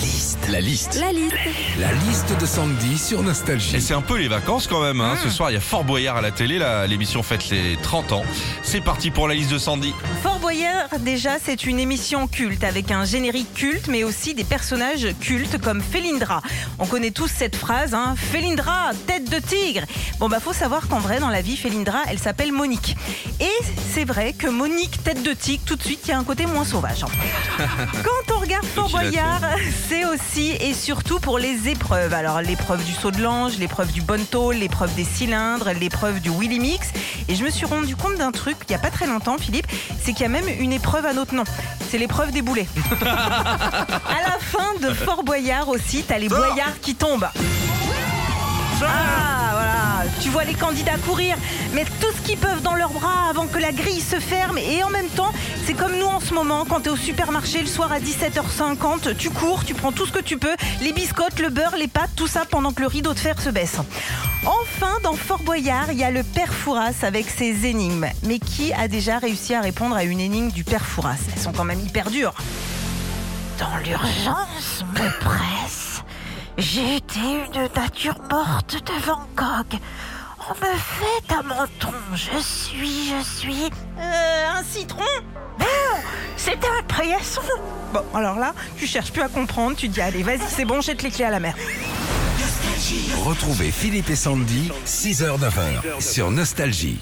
Italie. Liste. La liste. La liste. La liste de Sandy sur Et Nostalgie. c'est un peu les vacances quand même. Hein. Ce soir, il y a Fort Boyard à la télé. L'émission fête les 30 ans. C'est parti pour la liste de Sandy. Fort Boyard, déjà, c'est une émission culte avec un générique culte, mais aussi des personnages cultes comme Felindra. On connaît tous cette phrase, hein, Felindra, tête de tigre. Bon, bah, faut savoir qu'en vrai, dans la vie, Felindra, elle s'appelle Monique. Et c'est vrai que Monique, tête de tigre, tout de suite, il y a un côté moins sauvage. hein. Quand on regarde Fort Boyard, c'est aussi et surtout pour les épreuves. Alors, l'épreuve du saut de l'ange, l'épreuve du bon tôle, l'épreuve des cylindres, l'épreuve du Willy Mix. Et je me suis rendu compte d'un truc il n'y a pas très longtemps, Philippe, c'est qu'il y a même une épreuve à notre nom. C'est l'épreuve des boulets. à la fin de Fort Boyard aussi, t'as les boyards qui tombent. Ah les candidats courir, mettre tout ce qu'ils peuvent dans leurs bras avant que la grille se ferme et en même temps, c'est comme nous en ce moment, quand tu es au supermarché le soir à 17h50, tu cours, tu prends tout ce que tu peux, les biscottes, le beurre, les pâtes, tout ça pendant que le rideau de fer se baisse. Enfin, dans Fort Boyard, il y a le père Fouras avec ses énigmes. Mais qui a déjà réussi à répondre à une énigme du père Fouras? Elles sont quand même hyper dures. Dans l'urgence, me presse. J'ai été une nature morte de Van Gogh. On me fait un menton. Je suis, je suis. Euh, un citron Non C'est un paillasson Bon, alors là, tu cherches plus à comprendre. Tu dis, allez, vas-y, c'est bon, jette les clés à la mer. Retrouvez Philippe et Sandy, 6h-9h, sur Nostalgie.